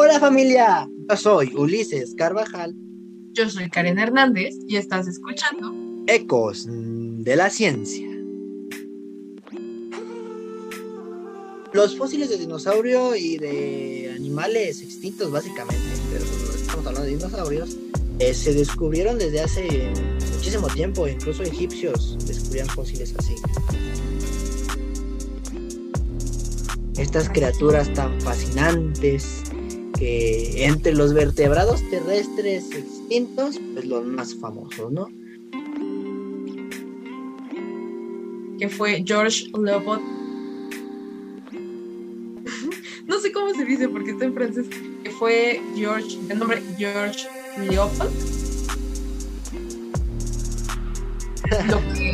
Hola familia, yo soy Ulises Carvajal. Yo soy Karen Hernández y estás escuchando Ecos de la Ciencia. Los fósiles de dinosaurio y de animales extintos básicamente, pero estamos hablando de dinosaurios, eh, se descubrieron desde hace muchísimo tiempo, incluso egipcios descubrían fósiles así. Estas criaturas tan fascinantes que entre los vertebrados terrestres extintos, pues los más famosos, ¿no? Que fue George Leopold. no sé cómo se dice porque está en francés. Que fue George, el nombre George Leopold.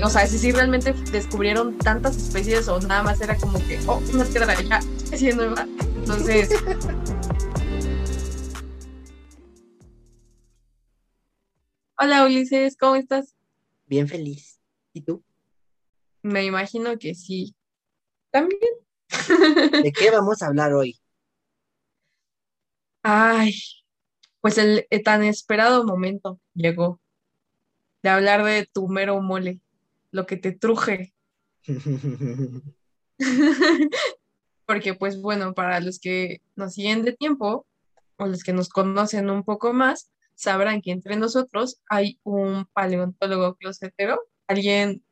O sea, si realmente descubrieron tantas especies o nada más era como que, oh, una piedra ya, especie nueva. Entonces, Hola Ulises, ¿cómo estás? Bien feliz. ¿Y tú? Me imagino que sí. También. ¿De qué vamos a hablar hoy? Ay, pues el, tan esperado momento llegó de hablar de tu mero mole, lo que te truje. Porque pues bueno, para los que nos siguen de tiempo o los que nos conocen un poco más, sabrán que entre nosotros hay un paleontólogo closetero, alguien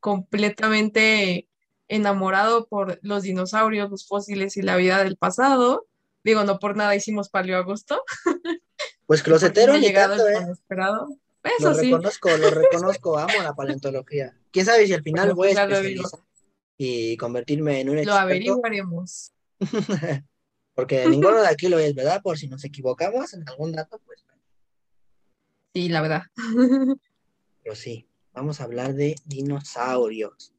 completamente enamorado por los dinosaurios, los fósiles y la vida del pasado. Digo, no por nada hicimos paleoagosto. Pues closetero ni llegado tanto, el ¿eh? esperado. Eso lo sí. reconozco, lo reconozco, amo la paleontología. ¿Quién sabe si al final Bueno, voy a pues lo especializar y convertirme en un Lo experto? averiguaremos. Porque ninguno de aquí lo es, ¿verdad? Por si nos equivocamos en algún dato, pues Sí, la verdad. Pero sí, vamos a hablar de dinosaurios.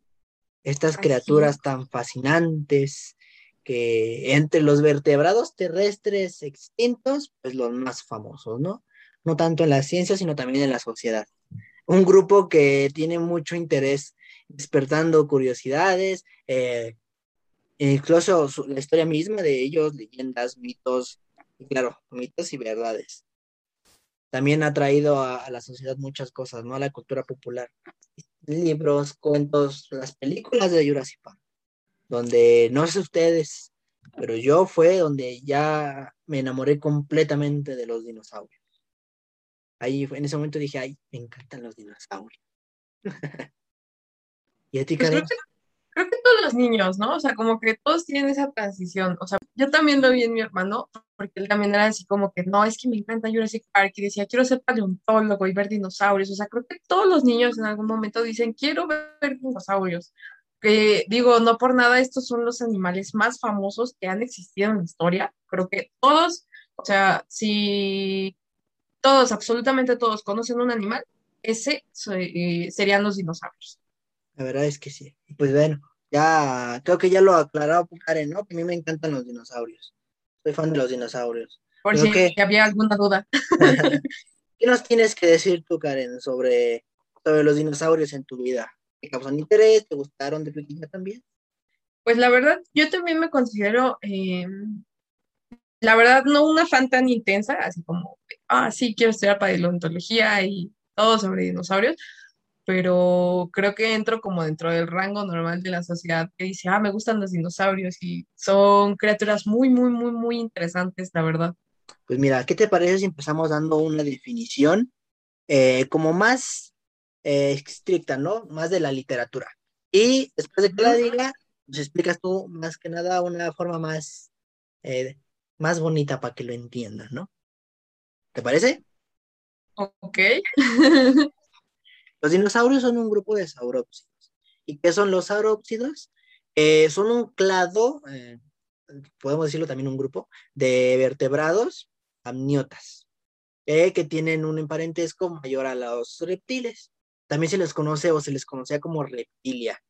Estas Así criaturas tan fascinantes que entre los vertebrados terrestres extintos, pues los más famosos, ¿no? No tanto en la ciencia, sino también en la sociedad. Un grupo que tiene mucho interés despertando curiosidades, eh, incluso su- la historia misma de ellos, leyendas, mitos, y claro, mitos y verdades también ha traído a, a la sociedad muchas cosas, ¿no? A la cultura popular. Libros, cuentos, las películas de Jurassic Park, donde no sé ustedes, pero yo fue donde ya me enamoré completamente de los dinosaurios. Ahí fue- en ese momento dije, ay, me encantan los dinosaurios. ¿Y a ti, Pues Karen? Todos los niños, ¿no? O sea, como que todos tienen esa transición. O sea, yo también lo vi en mi hermano, porque él también era así como que, no, es que me encanta Jurassic Park y decía, quiero ser paleontólogo y ver dinosaurios. O sea, creo que todos los niños en algún momento dicen, quiero ver dinosaurios. Que digo, no por nada, estos son los animales más famosos que han existido en la historia. Creo que todos, o sea, si todos, absolutamente todos conocen un animal, ese eh, serían los dinosaurios. La verdad es que sí. Pues bueno, ya creo que ya lo aclaró Karen, ¿no? Que a mí me encantan los dinosaurios. Soy fan de los dinosaurios. Por Creo si que- había alguna duda. ¿Qué nos tienes que decir tú, Karen, sobre, sobre los dinosaurios en tu vida? ¿Te causan interés? ¿Te gustaron de pequeña también? Pues la verdad, yo también me considero, eh, la verdad, no una fan tan intensa, así como, ah, sí, quiero estudiar paleontología y todo sobre dinosaurios, pero creo que entro como dentro del rango normal de la sociedad que dice, ah, me gustan los dinosaurios y son criaturas muy, muy, muy, muy interesantes, la verdad. Pues mira, ¿qué te parece si empezamos dando una definición eh, como más eh, estricta, ¿no? Más de la literatura. Y después de que la diga, nos explicas tú más que nada una forma más, eh, más bonita para que lo entiendan, ¿no? ¿Te parece? Ok. Los dinosaurios son un grupo de saurópsidos. ¿Y qué son los saurópsidos? Eh, son un clado, eh, podemos decirlo también un grupo, de vertebrados amniotas, eh, que tienen un parentesco mayor a los reptiles. También se les conoce o se les conocía como reptilia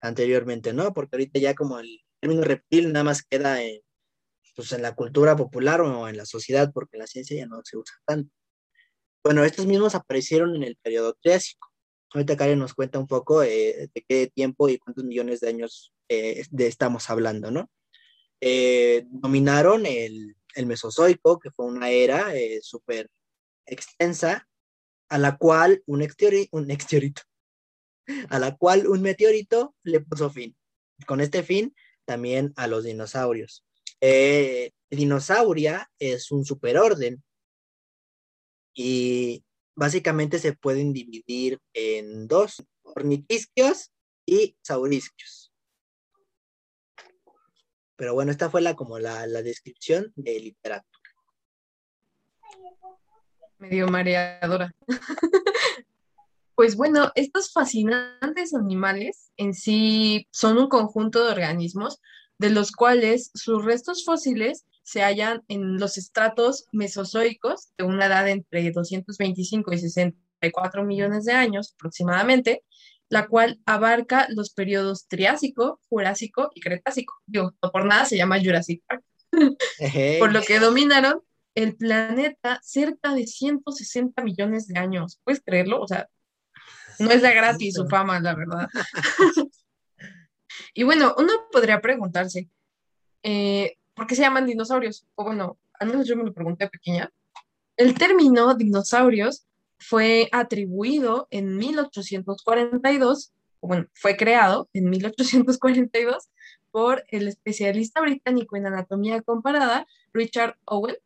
anteriormente, ¿no? Porque ahorita ya como el término reptil nada más queda en, pues, en la cultura popular o en la sociedad, porque la ciencia ya no se usa tanto. Bueno, estos mismos aparecieron en el periodo Triásico. Ahorita Karen nos cuenta un poco eh, de qué tiempo y cuántos millones de años eh, de estamos hablando, ¿no? Eh, dominaron el, Mesozoico, que fue una era súper extensa, a la cual un, un exteorito, a la cual un meteorito le puso fin. Con este fin, también a los dinosaurios. Dinosauria es un superorden y básicamente se pueden dividir en dos, ornitisquios y saurisquios. Pero bueno, esta fue la como la, la descripción de literatura. Medio mareadora. pues bueno, estos fascinantes animales en sí son un conjunto de organismos de los cuales sus restos fósiles se hallan en los estratos mesozoicos de una edad entre 225 y 64 millones de años aproximadamente, la cual abarca los periodos Triásico, Jurásico y Cretácico. Digo, no por nada se llama Jurassic Park. por lo que dominaron el planeta cerca de 160 millones de años. ¿Puedes creerlo? O sea, no es de gratis su fama, la verdad. y bueno, uno podría preguntarse, eh, ¿por qué se llaman dinosaurios? O bueno, al menos yo me lo pregunté pequeña. El término dinosaurios fue atribuido en 1842, o bueno, fue creado en 1842 por el especialista británico en anatomía comparada, Richard Owen,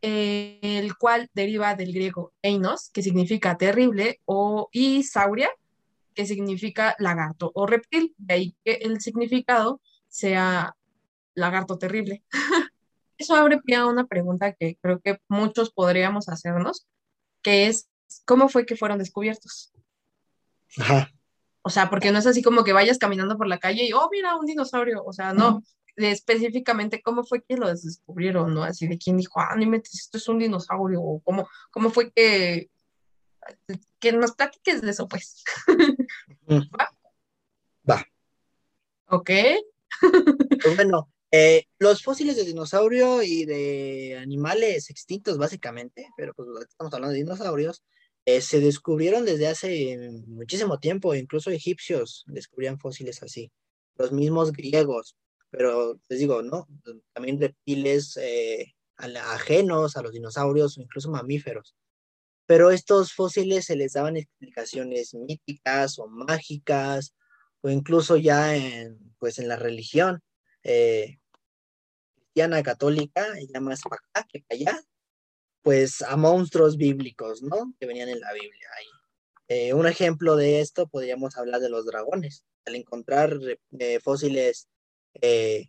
el cual deriva del griego einos, que significa terrible, o y sauria, que significa lagarto o reptil, de ahí que el significado sea lagarto terrible. Eso abre pie a una pregunta que creo que muchos podríamos hacernos, que es, ¿cómo fue que fueron descubiertos? Ajá. O sea, porque no es así como que vayas caminando por la calle y, oh, mira, un dinosaurio. O sea, no, de específicamente cómo fue que lo descubrieron, ¿no? Así de quién dijo, ah, no metes, esto es un dinosaurio, o cómo, cómo fue que, que nos platiques de eso, pues. ¿Va? Va. Ok. Pues bueno, eh, los fósiles de dinosaurio y de animales extintos, básicamente, pero pues estamos hablando de dinosaurios, eh, se descubrieron desde hace muchísimo tiempo, incluso egipcios descubrían fósiles así, los mismos griegos, pero les digo, ¿no? También reptiles eh, ajenos a los dinosaurios incluso mamíferos. Pero estos fósiles se les daban explicaciones míticas o mágicas, o incluso ya en, pues en la religión. Eh, cristiana católica, ya más para acá que para allá, pues a monstruos bíblicos, ¿no? Que venían en la Biblia ahí. Eh, un ejemplo de esto podríamos hablar de los dragones. Al encontrar eh, fósiles eh,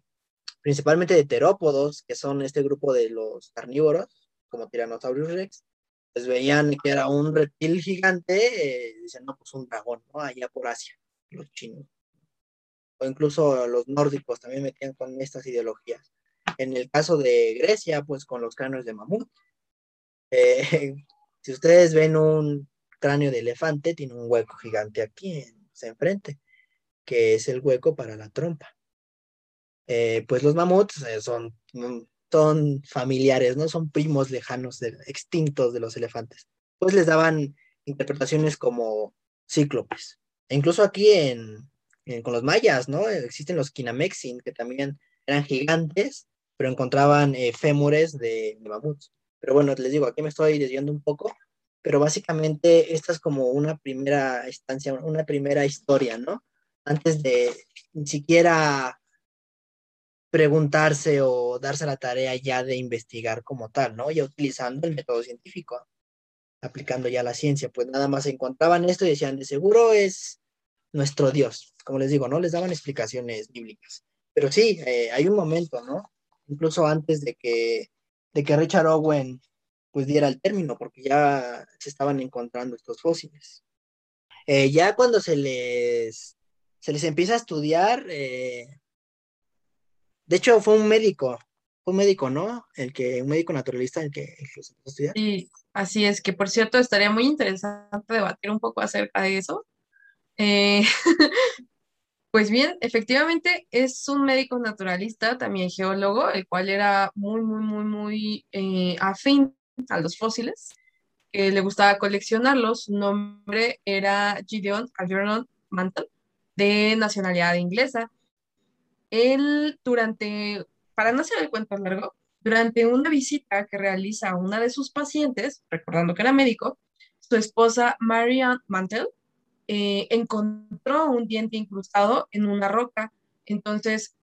principalmente de terópodos, que son este grupo de los carnívoros, como Tyrannosaurus rex, pues veían que era un reptil gigante, dicen, no, pues un dragón, ¿no? Allá por Asia, los chinos. O incluso los nórdicos también metían con estas ideologías. En el caso de Grecia, pues con los cráneos de mamut. Eh, si ustedes ven un cráneo de elefante, tiene un hueco gigante aquí en, enfrente, que es el hueco para la trompa. Eh, pues los mamuts eh, son, son familiares, ¿no? Son primos lejanos, de, extintos de los elefantes. Pues les daban interpretaciones como cíclopes. E incluso aquí en, con los mayas, ¿no? Existen los kinamexin, que también eran gigantes pero encontraban eh, fémures de, mamuts. Pero bueno, les digo, aquí me estoy desviando un poco, pero básicamente esta es como una primera instancia, una primera historia, ¿no? Antes de ni siquiera preguntarse o darse la tarea ya de investigar como tal, ¿no? Ya utilizando el método científico, aplicando ya la ciencia, pues nada más encontraban esto y decían, de seguro es nuestro Dios. Como les digo, ¿no? Les daban explicaciones bíblicas. Pero sí, eh, hay un momento, ¿no? Incluso antes de que, de que Richard Owen pues diera el término, porque ya se estaban encontrando estos fósiles. Eh, ya cuando se les, se les empieza a estudiar, eh, de hecho fue un médico, fue un médico, ¿no? El que, un médico naturalista el que, empezó a estudiar. Sí, así es, que por cierto estaría muy interesante debatir un poco acerca de eso. Eh, Pues bien, efectivamente es un médico naturalista, también geólogo, el cual era muy, muy, muy, muy eh, afín a los fósiles, que le gustaba coleccionarlos. Su nombre era Gideon Algernon Mantle, de nacionalidad inglesa. Él durante, para no hacer el cuento largo, Durante una visita que realiza a una de sus pacientes, recordando que era médico, su esposa Marianne Mantel eh, encontró un diente incrustado en una roca. Entonces,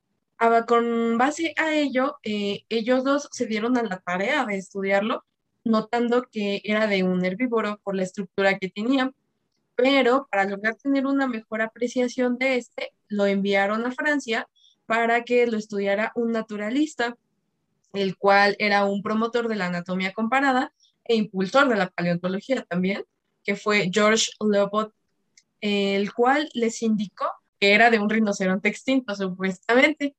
con base a ello, eh, ellos dos se dieron a la tarea de estudiarlo, notando que era de un herbívoro por la estructura que tenía. Pero para lograr tener una mejor apreciación de este, lo enviaron a Francia para que lo estudiara un naturalista, el cual era un promotor de la anatomía comparada e impulsor de la paleontología también, que fue George Leopold, el cual les indicó que era de un rinoceronte extinto, supuestamente.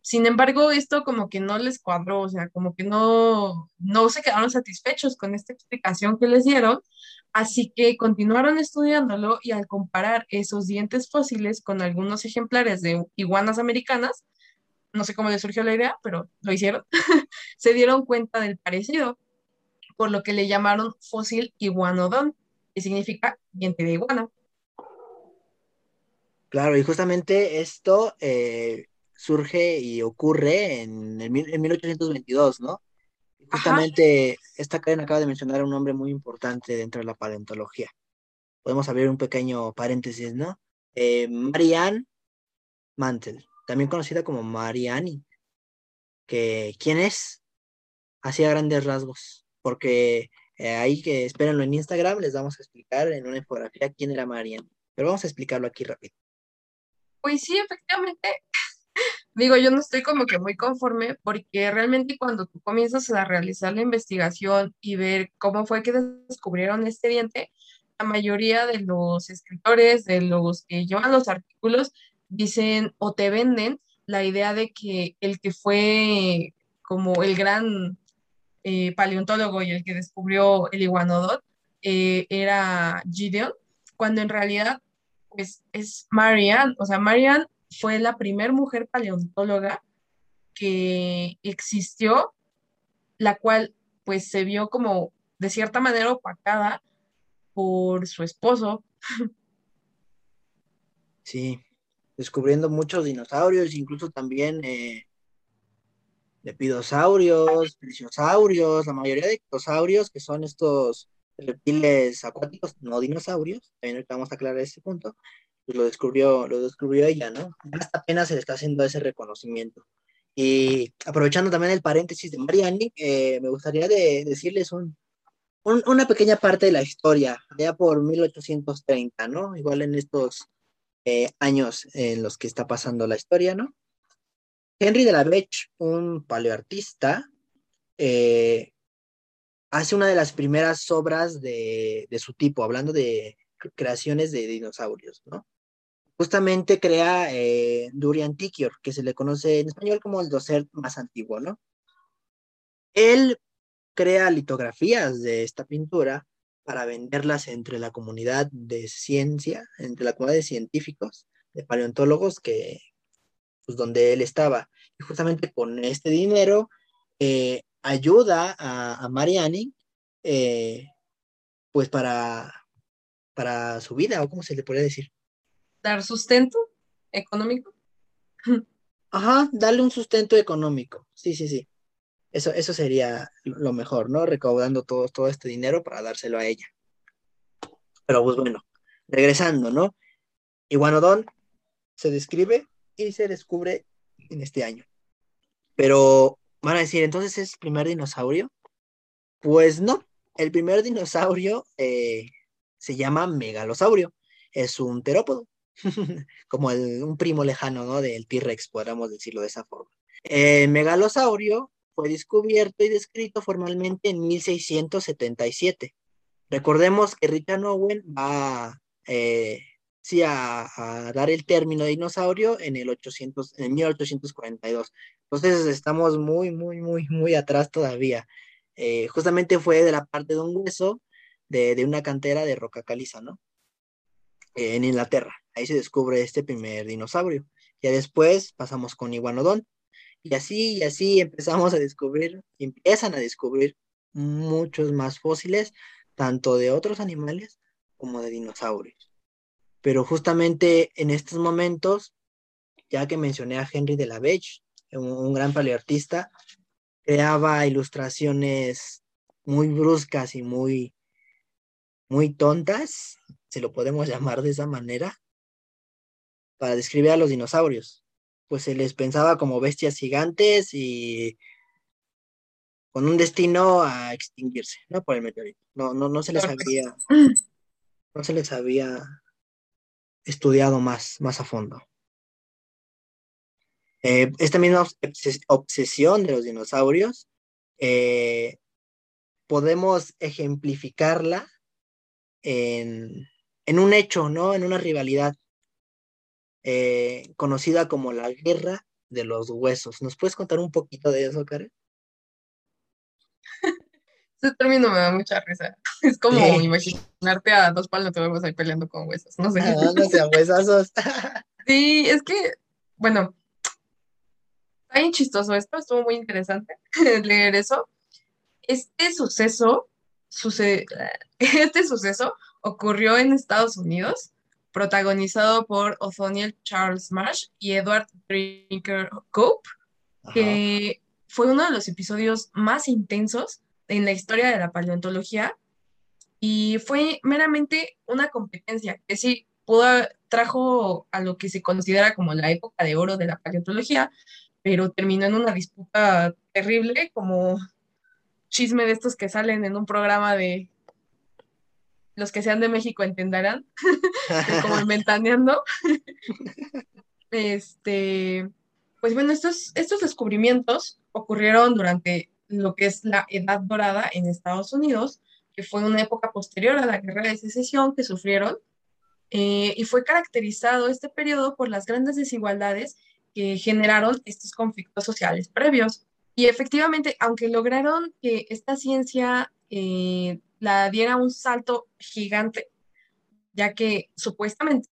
Sin embargo, esto como que no les cuadró, o sea, como que no, no se quedaron satisfechos con esta explicación que les dieron, así que continuaron estudiándolo y al comparar esos dientes fósiles con algunos ejemplares de iguanas americanas, no sé cómo les surgió la idea, pero lo hicieron, se dieron cuenta del parecido, por lo que le llamaron fósil iguanodón, que significa diente de iguana. Claro, y justamente esto eh, surge y ocurre en, en 1822, ¿no? Justamente esta cadena acaba de mencionar a un hombre muy importante dentro de la paleontología. Podemos abrir un pequeño paréntesis, ¿no? Eh, Marianne Mantel, también conocida como Mariani, que ¿quién es? Hacía grandes rasgos, porque eh, ahí que espérenlo en Instagram, les vamos a explicar en una infografía quién era Marianne, pero vamos a explicarlo aquí rápido. Pues sí, efectivamente, digo, yo no estoy como que muy conforme porque realmente cuando tú comienzas a realizar la investigación y ver cómo fue que descubrieron este diente, la mayoría de los escritores, de los que llevan los artículos, dicen o te venden la idea de que el que fue como el gran eh, paleontólogo y el que descubrió el iguanodot eh, era Gideon, cuando en realidad pues es Marianne, o sea, Marianne fue la primera mujer paleontóloga que existió, la cual pues se vio como de cierta manera opacada por su esposo. Sí, descubriendo muchos dinosaurios, incluso también eh, lepidosaurios, plesiosaurios, la mayoría de dinosaurios que son estos reptiles acuáticos, no dinosaurios, también vamos a aclarar ese punto, pues lo descubrió, lo descubrió ella, ¿no? Hasta apenas se le está haciendo ese reconocimiento. Y aprovechando también el paréntesis de Mariani, eh, me gustaría de, decirles un, una pequeña parte de la historia, ya por 1830, ¿no? Igual en estos eh, años en los que está pasando la historia, ¿no? Henry de la Bech, un paleoartista, eh, hace una de las primeras obras de, de, su tipo, hablando de creaciones de dinosaurios, ¿no? justamente crea eh, Durian Tikior, que se le conoce en español como el doser más antiguo, ¿no? Él crea litografías de esta pintura para venderlas entre la comunidad de ciencia, entre la comunidad de científicos, de paleontólogos, que, pues donde él estaba. Y justamente con este dinero eh, ayuda a, a Mariani, eh, pues para, para su vida, o cómo se le podría decir dar sustento económico. Ajá, darle un sustento económico. Sí, sí, sí. Eso, eso sería lo mejor, ¿no? Recaudando todo, todo este dinero para dárselo a ella. Pero pues bueno, regresando, ¿no? Iguanodón se describe y se descubre en este año. Pero van a decir, entonces es el primer dinosaurio. Pues no, el primer dinosaurio eh, se llama megalosaurio. Es un terópodo. como un primo lejano, ¿no? Del T-Rex, podríamos decirlo de esa forma. El megalosaurio fue descubierto y descrito formalmente en 1677. Recordemos que Richard Owen va eh, a, dar el término de dinosaurio en el 800, en 1842. Entonces estamos muy, muy, muy, muy atrás todavía. Eh, justamente fue de la parte de un hueso de, una cantera de roca caliza, ¿no? en Inglaterra. Ahí se descubre este primer dinosaurio. Ya después pasamos con Iguanodón. Y así y así empezamos a descubrir, empiezan a descubrir muchos más fósiles, tanto de otros animales como de dinosaurios. Pero justamente en estos momentos, ya que mencioné a Henry de la Beche, un, gran paleoartista, creaba ilustraciones muy bruscas y muy, muy tontas, si lo podemos llamar de esa manera, para describir a los dinosaurios. Pues se les pensaba como bestias gigantes y con un destino a extinguirse, ¿no? Por el meteorito. No, no, no se les había, no se les había estudiado más, más a fondo. Eh, esta misma obsesión de los dinosaurios eh, podemos ejemplificarla en, un hecho, ¿no? En una rivalidad eh, conocida como la guerra de los huesos. ¿Nos puedes contar un poquito de eso, Karen? Ese término me da mucha risa. Es como imaginarte a dos palos vamos ahí peleando con huesos. No sé. Ah, no sé, huesazos. sí, es que, bueno, está bien chistoso esto, estuvo muy interesante leer eso. Este suceso, este suceso ocurrió en Estados Unidos, protagonizado por Othoniel Charles Marsh y Edward Drinker Cope, que fue uno de los episodios más intensos en la historia de la paleontología y fue meramente una competencia que sí pudo, trajo a lo que se considera como la época de oro de la paleontología, pero terminó en una disputa terrible, como chisme de estos que salen en un programa de los que sean de México entenderán, como inventaneando. este, pues bueno, estos, estos descubrimientos ocurrieron durante lo que es la Edad Dorada en Estados Unidos, que fue una época posterior a la guerra de secesión que sufrieron, eh, y fue caracterizado este periodo por las grandes desigualdades que generaron estos conflictos sociales previos. Y efectivamente, aunque lograron que esta ciencia eh, la diera un salto gigante, ya que supuestamente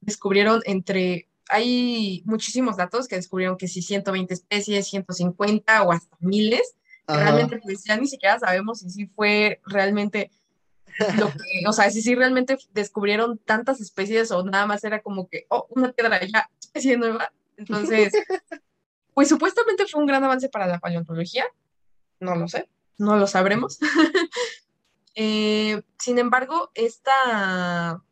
descubrieron entre, hay muchísimos datos que descubrieron que si 120 especies, 150 o hasta miles, realmente pues ya ni siquiera sabemos si sí fue realmente lo que, o sea, si sí realmente descubrieron tantas especies o nada más era como que, oh, una piedra ya, especie nueva. Entonces, pues supuestamente fue un gran avance para la paleontología, no lo sé, no lo sabremos. Eh, sin embargo, esta,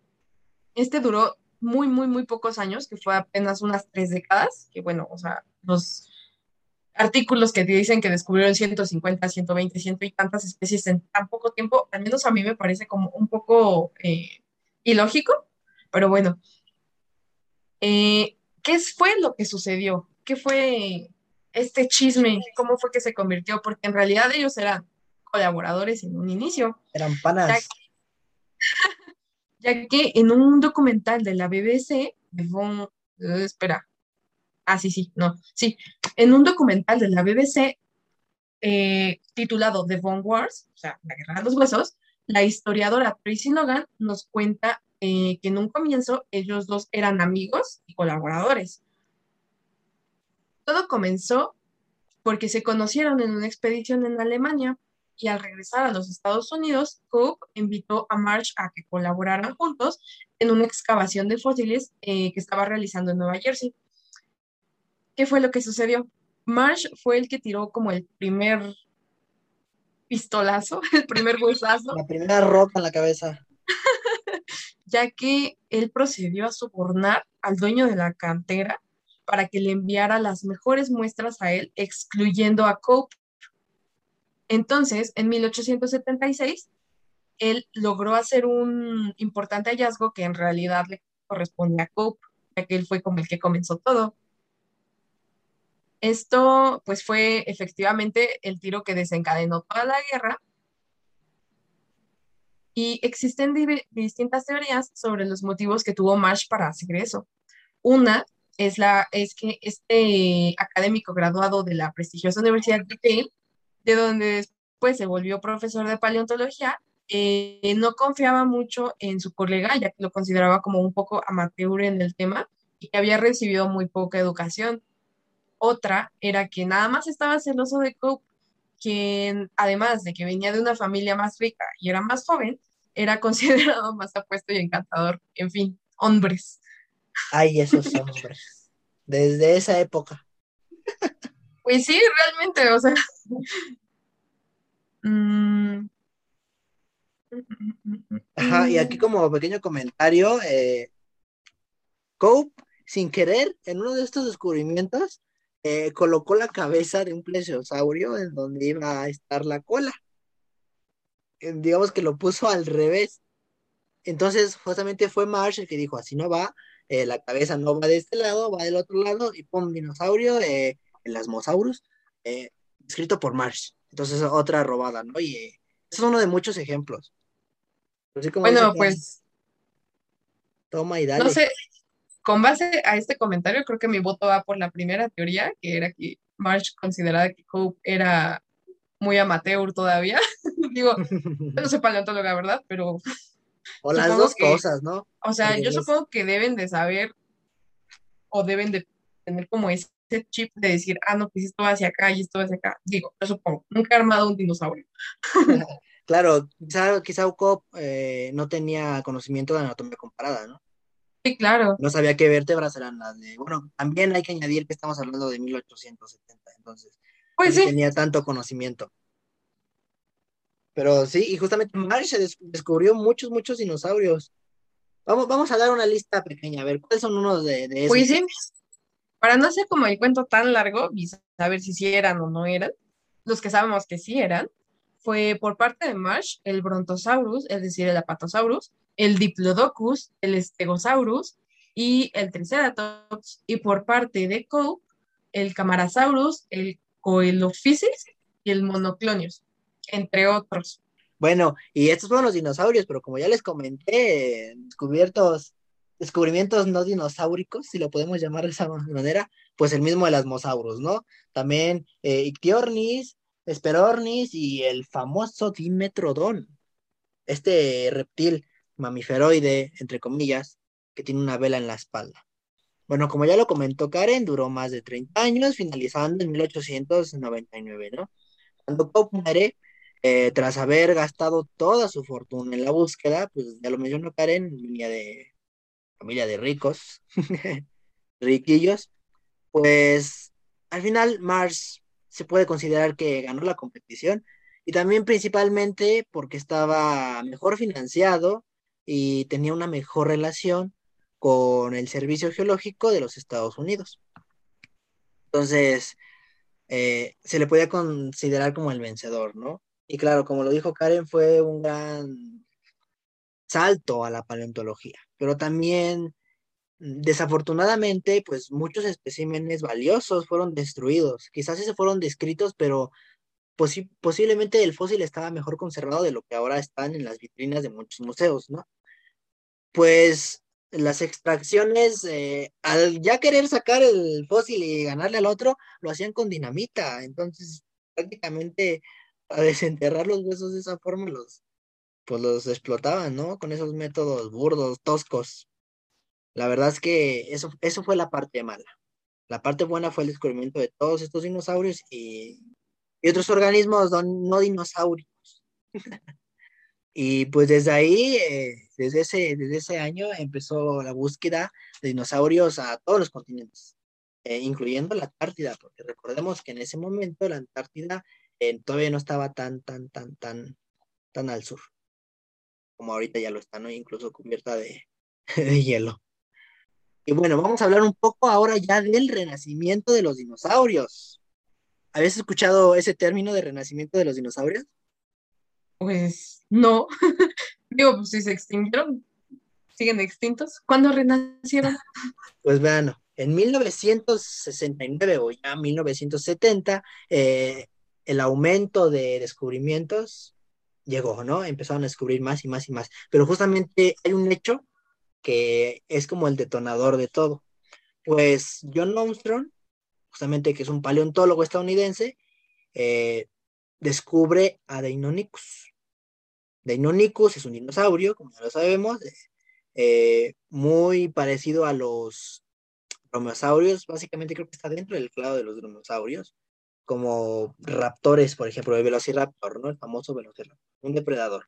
este duró muy, muy, muy pocos años, que fue apenas unas tres décadas, que bueno, o sea, los artículos que dicen que descubrieron 150, 120, ciento y tantas especies en tan poco tiempo, al menos a mí me parece como un poco eh, ilógico, pero bueno. Eh, ¿Qué fue lo que sucedió? ¿Qué fue este chisme? ¿Cómo fue que se convirtió? Porque en realidad ellos eran colaboradores en un inicio. Eran panas. Ya, que en un documental de la BBC, de espera, ah, sí, sí, no, sí, en un documental de la BBC eh, titulado The Bone Wars, o sea, la guerra de los huesos, la historiadora Tracy Logan nos cuenta eh, que en un comienzo ellos dos eran amigos y colaboradores. Todo comenzó porque se conocieron en una expedición en Alemania y al regresar a los Estados Unidos, Cope invitó a Marsh a que colaboraran juntos en una excavación de fósiles eh, que estaba realizando en Nueva Jersey. ¿Qué fue lo que sucedió? Marsh fue el que tiró como el primer pistolazo, el primer huesazo. La primera roca en la cabeza. Ya que él procedió a sobornar al dueño de la cantera para que le enviara las mejores muestras a él, excluyendo a Cope. Entonces, en 1876, él logró hacer un importante hallazgo que en realidad le corresponde a Cope, ya que él fue como el que comenzó todo. Esto pues fue efectivamente el tiro que desencadenó toda la guerra y existen distintas teorías sobre los motivos que tuvo Marsh para hacer eso. Una es, la, es que este académico graduado de la prestigiosa Universidad de Yale, de donde después se volvió profesor de paleontología, eh, no confiaba mucho en su colega, ya que lo consideraba como un poco amateur en el tema y que había recibido muy poca educación. Otra era que nada más estaba celoso de Cope, quien además de que venía de una familia más rica y era más joven, era considerado más apuesto y encantador. En fin, hombres. Ay, esos hombres. Desde esa época. Pues sí, realmente, o sea. Mm. Ajá, y aquí como pequeño comentario, eh, Cope, sin querer, en uno de estos descubrimientos, eh, colocó la cabeza de un plesiosaurio en donde iba a estar la cola. Eh, digamos que lo puso al revés. Entonces, justamente fue Marsh el que dijo, así no va, eh, la cabeza no va de este lado, va del otro lado, y pon dinosaurio, el Asmosaurus, escrito por Marsh. Entonces, otra robada, ¿no? Y es uno de muchos ejemplos. bueno, pues... Toma y dale. No sé, con base a este comentario, creo que mi voto va por la primera teoría, que era que Marsh consideraba que Cope era muy amateur todavía. Digo, no soy paleontóloga, ¿verdad? Pero. O las dos cosas, ¿no? O sea, yo supongo que deben de saber o deben de tener como ese chip de decir, ah, no, pues esto va hacia acá y esto va hacia acá. Digo, yo supongo, nunca he armado un dinosaurio. claro, quizá, quizá Cope eh, no tenía conocimiento de anatomía comparada, ¿no? Sí, claro. No sabía qué vértebras eran las de. Bueno, también hay que añadir que estamos hablando de 1870, entonces. Pues no tenía tanto conocimiento. Pero sí, y justamente Marsh descubrió muchos, muchos dinosaurios. Vamos, vamos a dar una lista pequeña, a ver, ¿cuáles son unos de, de esos? Pues sí, para no hacer como el cuento tan largo y saber si sí eran o no eran, los que sabemos que sí eran, fue por parte de Marsh el Brontosaurus, es decir, el Apatosaurus, el Diplodocus, el Stegosaurus y el Triceratops, y por parte de Cope, el Camarasaurus, el Coelophysis y el Monoclonius, entre otros. Bueno, y estos fueron los dinosaurios, pero como ya les comenté, descubiertos, descubrimientos no dinosauricos, si lo podemos llamar de esa manera, pues el mismo de las mosaurus, ¿no? También eh, Ictiornis, Esperornis y el famoso Dimetrodon, este reptil mamíferoide, entre comillas, que tiene una vela en la espalda. Bueno, como ya lo comentó Karen, duró más de 30 años, finalizando en 1899, ¿no? Cuando Cope muere, eh, tras haber gastado toda su fortuna en la búsqueda, pues ya lo mencionó Karen, venía de familia de ricos, riquillos, pues al final Mars se puede considerar que ganó la competición y también principalmente porque estaba mejor financiado y tenía una mejor relación con el Servicio Geológico de los Estados Unidos. Entonces, eh, se le podía considerar como el vencedor, ¿no? Y claro, como lo dijo Karen, fue un gran salto a la paleontología, pero también desafortunadamente, pues muchos especímenes valiosos fueron destruidos. Quizás se fueron descritos, pero posiblemente el fósil estaba mejor conservado de lo que ahora están en las vitrinas de muchos museos, ¿no? Pues las extracciones, eh, al ya querer sacar el fósil y ganarle al otro, lo hacían con dinamita, entonces prácticamente a desenterrar los huesos de esa forma los, pues los explotaban, ¿no? Con esos métodos burdos, toscos. La verdad es que eso, eso fue la parte mala. La parte buena fue el descubrimiento de todos estos dinosaurios y y otros organismos no dinosaurios. y pues desde ahí, eh, desde, ese, desde ese año empezó la búsqueda de dinosaurios a todos los continentes, eh, incluyendo la Antártida, porque recordemos que en ese momento la Antártida eh, todavía no estaba tan, tan, tan, tan, tan al sur, como ahorita ya lo está, ¿no? Incluso cubierta de, de hielo. Y bueno, vamos a hablar un poco ahora ya del renacimiento de los dinosaurios. ¿Habías escuchado ese término de renacimiento de los dinosaurios? Pues no. Digo, pues si se extinguieron, siguen extintos. ¿Cuándo renacieron? Pues vean, en 1969 o ya 1970, eh, el aumento de descubrimientos llegó, ¿no? Empezaron a descubrir más y más y más. Pero justamente hay un hecho que es como el detonador de todo. Pues John Armstrong justamente que es un paleontólogo estadounidense, eh, descubre a Deinonychus. Deinonychus es un dinosaurio, como ya lo sabemos, eh, muy parecido a los dromeosaurios, básicamente creo que está dentro del clado de los dromeosaurios, como raptores, por ejemplo, el velociraptor, ¿no? El famoso velociraptor, un depredador,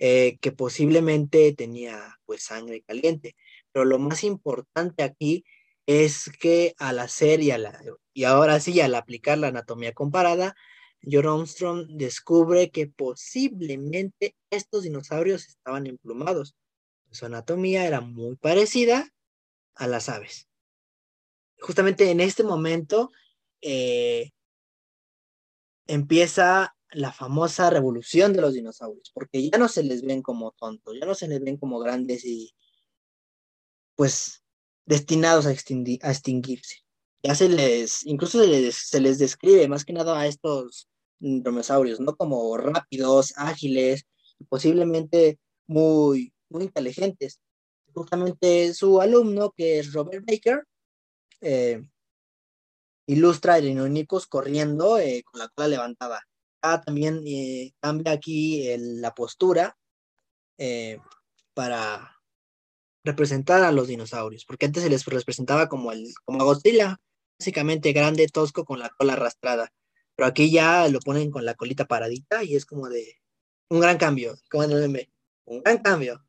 eh, que posiblemente tenía pues sangre caliente. Pero lo más importante aquí es que al hacer y ahora sí, al aplicar la anatomía comparada, John Armstrong descubre que posiblemente estos dinosaurios estaban emplumados. Su anatomía era muy parecida a las aves. Justamente en este momento eh, empieza la famosa revolución de los dinosaurios, porque ya no se les ven como tontos, ya no se les ven como grandes y pues destinados a, extinguirse. Ya se les, incluso se les, se les describe más que nada a estos dinosaurios, ¿no? Como rápidos, ágiles, posiblemente muy, muy inteligentes. Justamente su alumno, que es Robert Baker, eh, ilustra Deinonychus corriendo eh, con la cola levantada. Ah, también eh, cambia aquí la postura para representar a los dinosaurios, porque antes se les representaba como, el, como Godzilla, básicamente grande, tosco, con la cola arrastrada. Pero aquí ya lo ponen con la colita paradita y es como de un gran cambio, como en el meme, un gran cambio.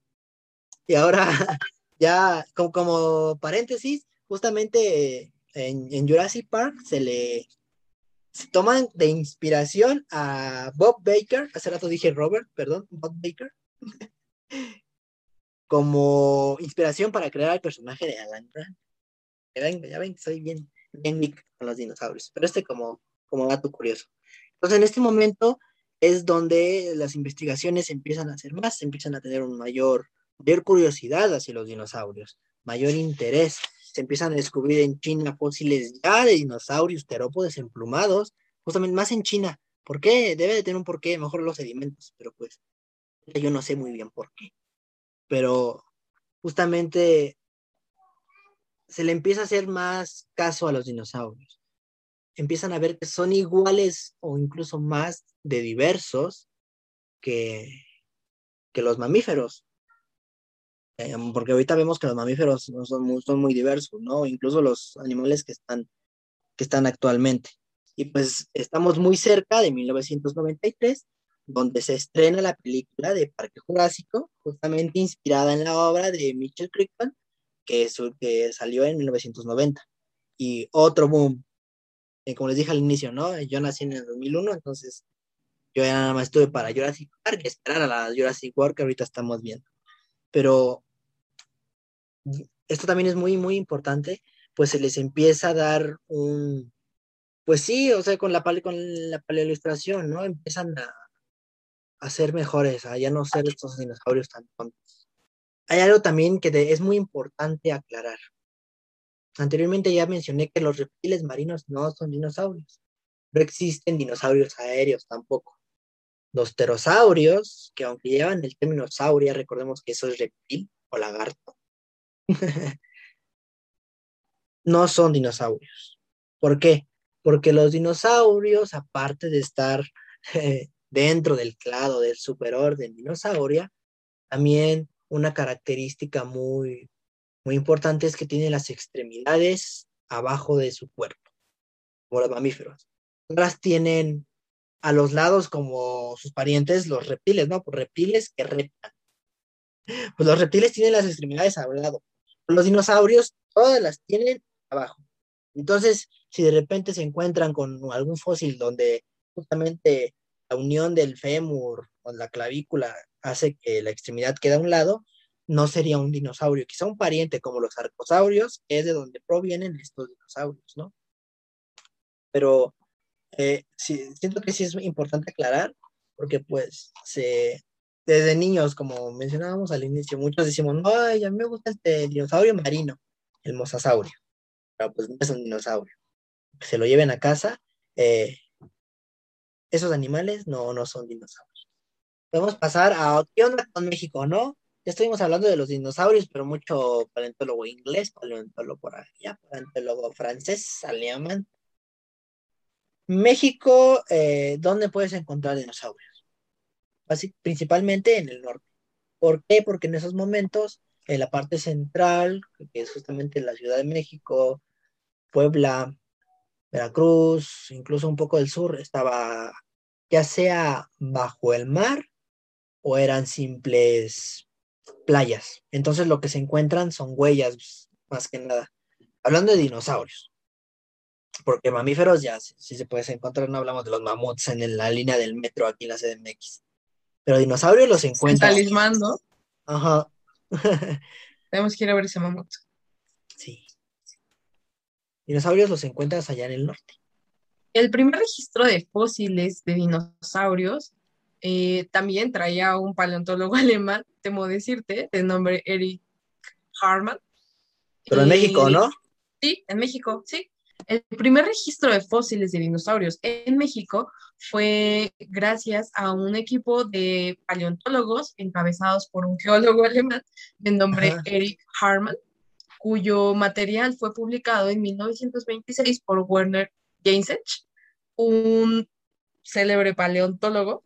Y ahora, ya como, como paréntesis, justamente en, Jurassic Park se le toman de inspiración a Bob Baker, hace rato dije Robert, perdón, Bob Baker, como inspiración para crear el personaje de Alan Grant. Ya ven, ya ven, soy bien, bien con los dinosaurios, pero este como como dato curioso. Entonces, en este momento es donde las investigaciones empiezan a hacer más, empiezan a tener un mayor, mayor curiosidad hacia los dinosaurios, mayor interés. Se empiezan a descubrir en China fósiles ya de dinosaurios, terópodes emplumados, justamente más en China. ¿Por qué? Debe de tener un porqué, mejor los sedimentos, pero pues yo no sé muy bien por qué. Pero justamente se le empieza a hacer más caso a los dinosaurios empiezan a ver que son iguales o incluso más de diversos que, que los mamíferos. Eh, porque ahorita vemos que los mamíferos no son, muy, son muy diversos, ¿no? Incluso los animales que están, que están actualmente. Y pues estamos muy cerca de 1993, donde se estrena la película de Parque Jurásico, justamente inspirada en la obra de Mitchell Crichton, que, salió en 1990. Y otro boom, como les dije al inicio, ¿no? Yo nací en el 2001, entonces yo ya nada más estuve para Jurassic Park, esperar a la Jurassic World que ahorita estamos viendo. Pero esto también es muy, muy importante, pues se les empieza a dar un, pues sí, o sea, con la, con la paleoilustración, ¿no? Empiezan a, a ser mejores, a ya no ser estos dinosaurios tan tontos. Hay algo también que es muy importante aclarar. Anteriormente ya mencioné que los reptiles marinos no son dinosaurios. No existen dinosaurios aéreos tampoco. Los pterosaurios, que aunque llevan el término sauria, recordemos que eso es reptil o lagarto, no son dinosaurios. ¿Por qué? Porque los dinosaurios, aparte de estar dentro del clado del superorden dinosauria, también una característica muy muy importante es que tiene las extremidades abajo de su cuerpo, como los mamíferos. Otras tienen a los lados como sus parientes, los reptiles, ¿no? Pues reptiles que reptan. Pues los reptiles tienen las extremidades al lado. Los dinosaurios todas las tienen abajo. Entonces, si de repente se encuentran con algún fósil donde justamente la unión del fémur con la clavícula hace que la extremidad quede a un lado, no sería un dinosaurio, quizá un pariente como los arcosaurios, es de donde provienen estos dinosaurios, ¿no? Pero eh, siento que sí es importante aclarar, porque pues se, desde niños, como mencionábamos al inicio, muchos decimos, ay, a mí me gusta este dinosaurio marino, el mosasaurio, pero pues no es un dinosaurio. Se lo lleven a casa, eh, esos animales no, no son dinosaurios. Podemos pasar a qué onda con México, ¿no? ya estuvimos hablando de los dinosaurios, pero mucho paleontólogo inglés, paleontólogo por allá, paleontólogo francés, alemán. México, eh, ¿dónde puedes encontrar dinosaurios? Así, principalmente en el norte. ¿Por qué? Porque en esos momentos, en la parte central, que es justamente la Ciudad de México, Puebla, Veracruz, incluso un poco del sur, estaba ya sea bajo el mar o eran simples playas. Entonces lo que se encuentran son huellas, más que nada. Hablando de dinosaurios. porque mamíferos ya sí, se puede encontrar, no hablamos de los mamuts en la línea del metro aquí en la CDMX. Pero dinosaurios los encuentran. Talismán, ¿no? Ajá. Tenemos que ir a ver ese mamut. Dinosaurios los encuentras allá en el norte. El primer registro de fósiles de dinosaurios eh, también traía un paleontólogo alemán, temo decirte, de nombre Eric Harman. Pero en México, ¿no? Sí, en México, sí. El primer registro de fósiles de dinosaurios en México fue gracias a un equipo de paleontólogos encabezados por un geólogo alemán de nombre Eric Harman, cuyo material fue publicado en 1926 por Werner Jensech, un célebre paleontólogo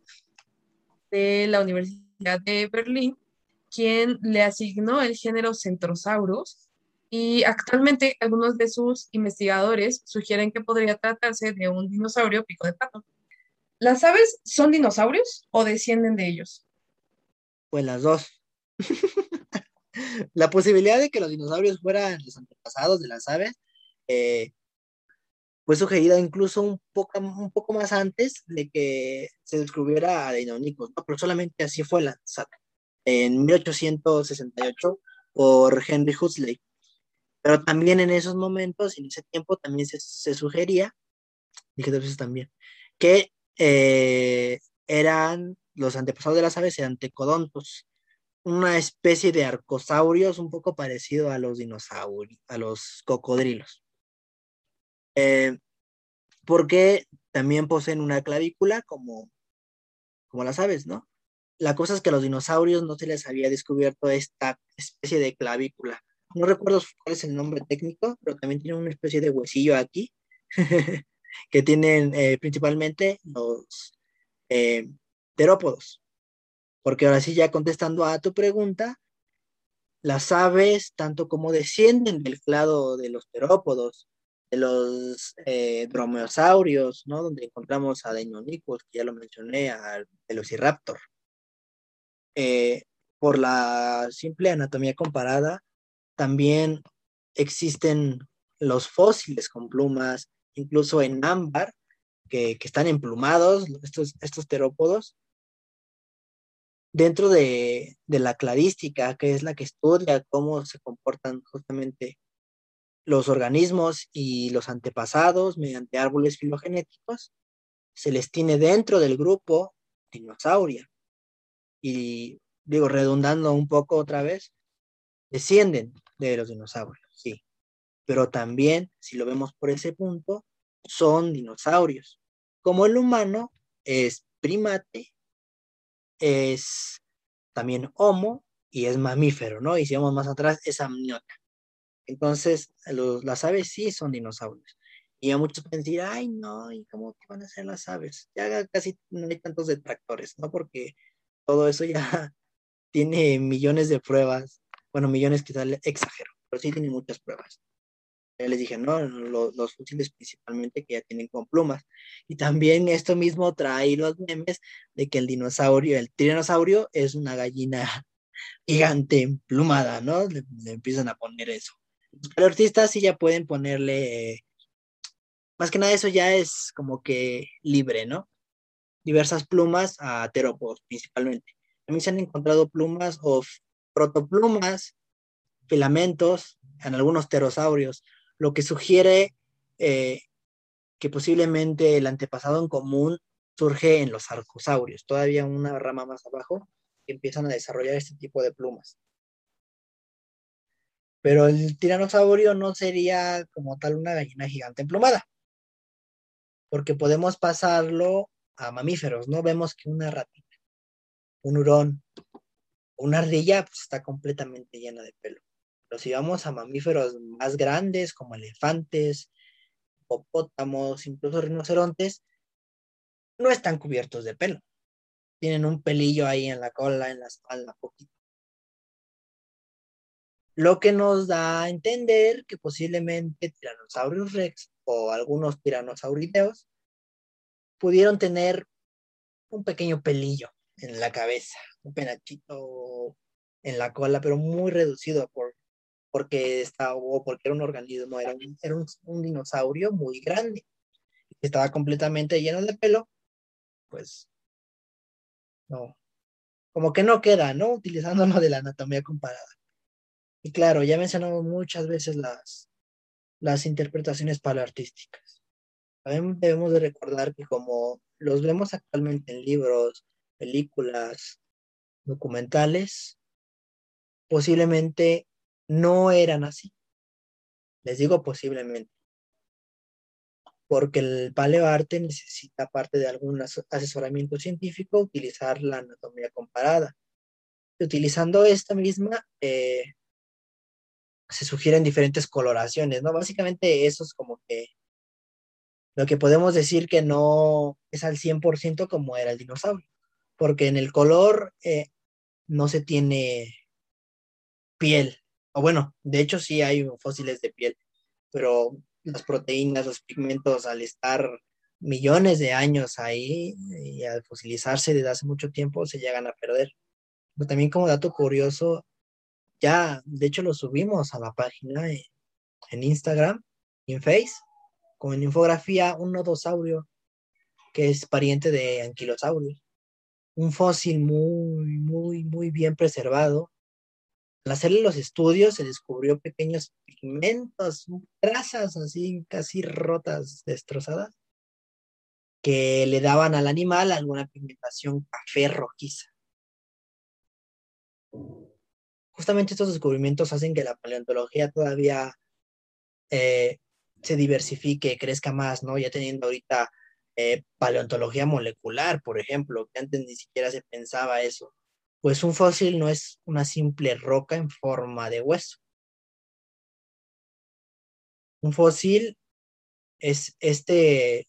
de la Universidad de Berlín, quien le asignó el género Centrosaurus y actualmente algunos de sus investigadores sugieren que podría tratarse de un dinosaurio pico de pato. ¿Las aves son dinosaurios o descienden de ellos? Pues las dos. la posibilidad de que los dinosaurios fueran los antepasados de las aves eh, fue sugerida incluso un poco, un poco más antes de que se descubriera a Deinonychus, ¿no? pero solamente así fue lanzada en 1868 por Henry Huxley. Pero también en esos momentos, en ese tiempo, también se, sugería, dije dos veces también, que eh, eran los antepasados de las aves eran tecodontos, una especie de arcosaurios un poco parecido a los dinosaurios, a los cocodrilos. Eh, porque también poseen una clavícula como, como las aves, ¿no? La cosa es que a los dinosaurios no se les había descubierto esta especie de clavícula no recuerdo cuál es el nombre técnico, pero también tiene una especie de huesillo aquí, que tienen eh, principalmente los eh, terópodos. Porque ahora sí, ya contestando a tu pregunta, las aves, tanto como descienden del clado de los terópodos, de los eh, dromeosaurios, ¿no? Donde encontramos a Deinonychus, que ya lo mencioné, al Velociraptor. por la simple anatomía comparada, también existen los fósiles con plumas, incluso en ámbar, que, están emplumados, estos, estos terópodos. Dentro de, la cladística, que es la que estudia cómo se comportan justamente los organismos y los antepasados mediante árboles filogenéticos, se les tiene dentro del grupo dinosauria. Y digo, redundando un poco otra vez, descienden de los dinosaurios, sí. Pero también, si lo vemos por ese punto, son dinosaurios. Como el humano es primate, es también homo y es mamífero, ¿no? Y si vamos más atrás, es amniota. Entonces, las aves sí son dinosaurios. Y a muchos pueden decir, ay, no, ¿y cómo van a ser las aves? Ya casi no hay tantos detractores, ¿no? Porque todo eso ya tiene millones de pruebas bueno, millones quizás exagero, pero sí tiene muchas pruebas. Ya les dije, ¿no? Los, los, principalmente que ya tienen con plumas. Y también esto mismo trae los memes de que el dinosaurio, el tiranosaurio, es una gallina gigante emplumada, ¿no? Le, empiezan a poner eso. Los artistas sí ya pueden ponerle, más que nada eso ya es como que libre, ¿no? Diversas plumas a terópodos principalmente. También se han encontrado plumas o protoplumas, filamentos en algunos pterosaurios, lo que sugiere eh, que posiblemente el antepasado en común surge en los arcosaurios, todavía una rama más abajo, que empiezan a desarrollar este tipo de plumas. Pero el tiranosaurio no sería como tal una gallina gigante emplumada, porque podemos pasarlo a mamíferos, ¿no? Vemos que una ratita, un hurón, una ardilla pues, está completamente llena de pelo. Pero si vamos a mamíferos más grandes como elefantes, hipopótamos, incluso rinocerontes, no están cubiertos de pelo. Tienen un pelillo ahí en la cola, en la espalda, poquito. Lo que nos da a entender que posiblemente Tyrannosaurus rex o algunos tiranosaurideos pudieron tener un pequeño pelillo en la cabeza, un penachito en la cola, pero muy reducido por porque estaba, o porque era un organismo, era un, era un, dinosaurio muy grande, que estaba completamente lleno de pelo, pues no, como que no queda, ¿no? Utilizándolo de la anatomía comparada. Y claro, ya mencionamos muchas veces las, las interpretaciones paleoartísticas. También debemos de recordar que como los vemos actualmente en libros, películas, documentales, posiblemente no eran así. Les digo posiblemente. Porque el paleoarte necesita, parte de algún asesoramiento científico, utilizar la anatomía comparada. Utilizando esta misma, eh, se sugieren diferentes coloraciones, ¿no? Básicamente eso es como que lo que podemos decir que no es al 100% como era el dinosaurio, porque en el color eh, no se tiene piel, o bueno, de hecho sí hay fósiles de piel, pero las proteínas, los pigmentos, al estar millones de años ahí y al fosilizarse desde hace mucho tiempo, se llegan a perder. Pero también como dato curioso, ya, de hecho lo subimos a la página en, Instagram en Face, con en infografía un nodosaurio que es pariente de anquilosaurio. Un fósil muy, muy, muy bien preservado, al hacerle los estudios se descubrió pequeños pigmentos, trazas así casi rotas, destrozadas, que le daban al animal alguna pigmentación café rojiza. Justamente estos descubrimientos hacen que la paleontología todavía eh, se diversifique, crezca más, ¿no? Ya teniendo ahorita eh, paleontología molecular, por ejemplo, que antes ni siquiera se pensaba eso pues un fósil no es una simple roca en forma de hueso. Un fósil es este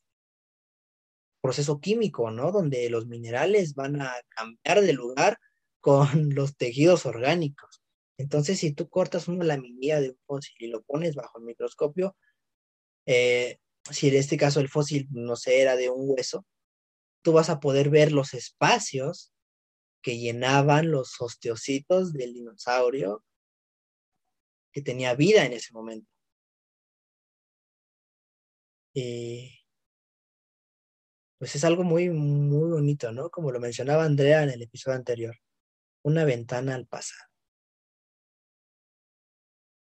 proceso químico, ¿no? Donde los minerales van a cambiar de lugar con los tejidos orgánicos. Entonces, si tú cortas una laminilla de un fósil y lo pones bajo el microscopio, eh, si en este caso el fósil, no sé, era de un hueso, tú vas a poder ver los espacios que llenaban los osteocitos del dinosaurio que tenía vida en ese momento. Y pues es algo muy, muy bonito, ¿no? Como lo mencionaba Andrea en el episodio anterior, una ventana al pasado.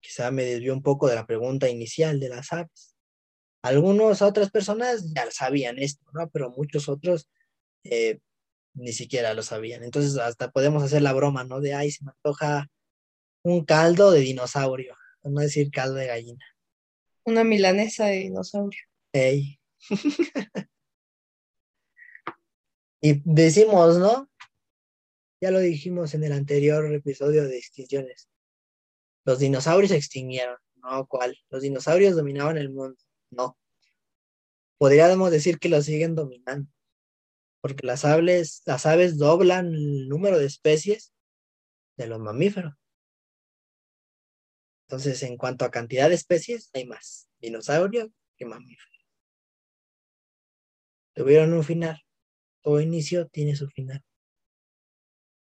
Quizá me desvió un poco de la pregunta inicial de las aves. Algunas otras personas ya sabían esto, ¿no? Pero muchos otros eh, ni siquiera lo sabían. Entonces hasta podemos hacer la broma, ¿no? De, ay, se me antoja un caldo de dinosaurio, no decir caldo de gallina. Una milanesa de dinosaurio. Ey. y decimos, ¿no? Ya lo dijimos en el anterior episodio de extinciones. Los dinosaurios se extinguieron. No, ¿cuál? Los dinosaurios dominaban el mundo. No. Podríamos decir que lo siguen dominando porque las aves, las aves doblan el número de especies de los mamíferos. Entonces, en cuanto a cantidad de especies, hay más dinosaurios que mamíferos. Tuvieron un final. Todo inicio tiene su final.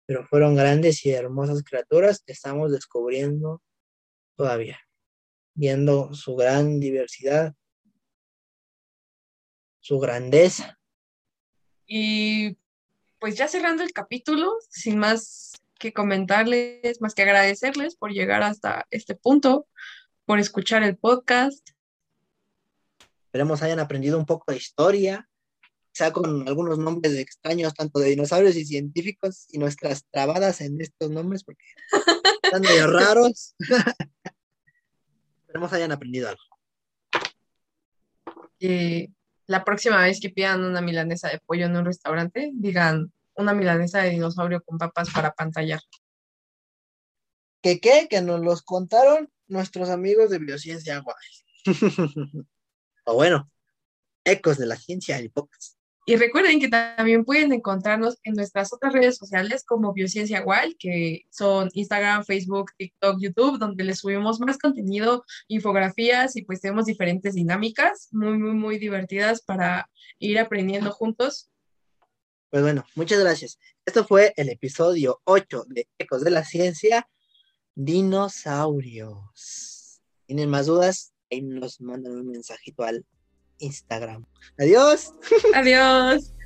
Pero fueron grandes y hermosas criaturas que estamos descubriendo todavía, viendo su gran diversidad, su grandeza y pues ya cerrando el capítulo, sin más que comentarles, más que agradecerles por llegar hasta este punto, por escuchar el podcast. Esperemos hayan aprendido un poco de historia, sea con algunos nombres extraños, tanto de dinosaurios y científicos, y nuestras trabadas en estos nombres, porque están medio raros. Esperemos hayan aprendido algo. Eh, la próxima vez que pidan una milanesa de pollo en un restaurante, digan una milanesa de dinosaurio con papas para pantallar. ¿Qué qué? Que nos los contaron nuestros amigos de Biociencia Agua. o bueno, ecos de la ciencia y pocas. Y recuerden que también pueden encontrarnos en nuestras otras redes sociales como Biociencia Wild, que son Instagram, Facebook, TikTok, YouTube, donde les subimos más contenido, infografías y pues tenemos diferentes dinámicas muy, muy, muy divertidas para ir aprendiendo juntos. Pues bueno, muchas gracias. Esto fue el episodio 8 de Ecos de la Ciencia. dinosaurios. ¿Tienen más dudas? Ahí nos mandan un mensajito al Instagram. Adiós. Adiós.